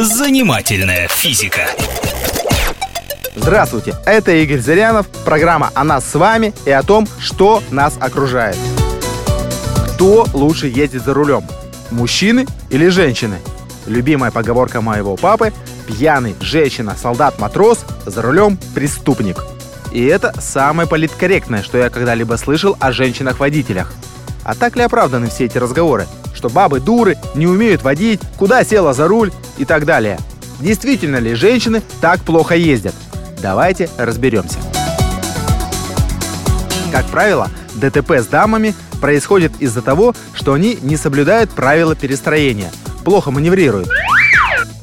Занимательная физика. Здравствуйте, это Игорь Зырянов, программа о нас с вами и о том, что нас окружает. Кто лучше ездит за рулем? Мужчины или женщины? Любимая поговорка моего папы – пьяный, женщина, солдат, матрос, за рулем преступник. И это самое политкорректное, что я когда-либо слышал о женщинах-водителях. А так ли оправданы все эти разговоры? Что бабы дуры, не умеют водить, куда села за руль и так далее. Действительно ли женщины так плохо ездят? Давайте разберемся. Как правило, ДТП с дамами происходит из-за того, что они не соблюдают правила перестроения, плохо маневрируют.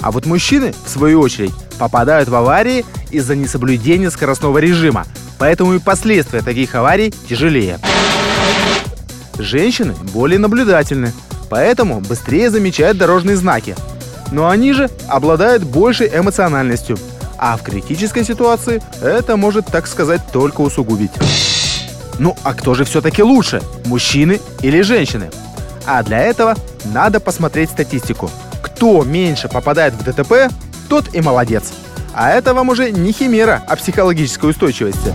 А вот мужчины, в свою очередь, попадают в аварии из-за несоблюдения скоростного режима, поэтому и последствия таких аварий тяжелее. Женщины более наблюдательны, поэтому быстрее замечают дорожные знаки. Но они же обладают большей эмоциональностью, а в критической ситуации это может, так сказать, только усугубить. Ну а кто же все-таки лучше, мужчины или женщины? А для этого надо посмотреть статистику. Кто меньше попадает в ДТП, тот и молодец. А это вам уже не химера, а психологической устойчивости.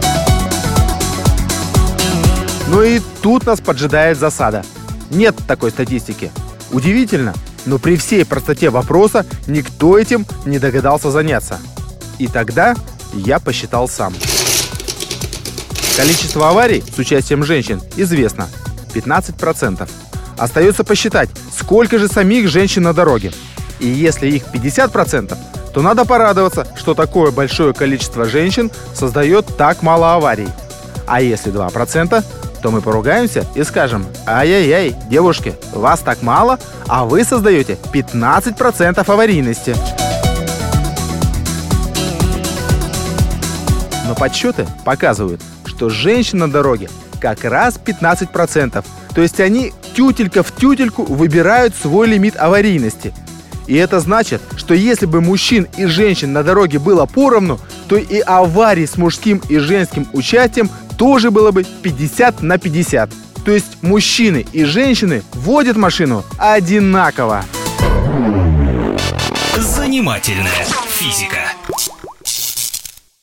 Ну и тут нас поджидает засада. Нет такой статистики. Удивительно, но при всей простоте вопроса никто этим не догадался заняться. И тогда я посчитал сам. Количество аварий с участием женщин известно – 15%. Остается посчитать, сколько же самих женщин на дороге. И если их 50%, то надо порадоваться, что такое большое количество женщин создает так мало аварий. А если 2%, то мы поругаемся и скажем, ай-яй-яй, девушки, вас так мало, а вы создаете 15% аварийности. Но подсчеты показывают, что женщин на дороге как раз 15%. То есть они тютелька в тютельку выбирают свой лимит аварийности. И это значит, что если бы мужчин и женщин на дороге было поровну, то и аварий с мужским и женским участием тоже было бы 50 на 50. То есть мужчины и женщины водят машину одинаково. Занимательная физика.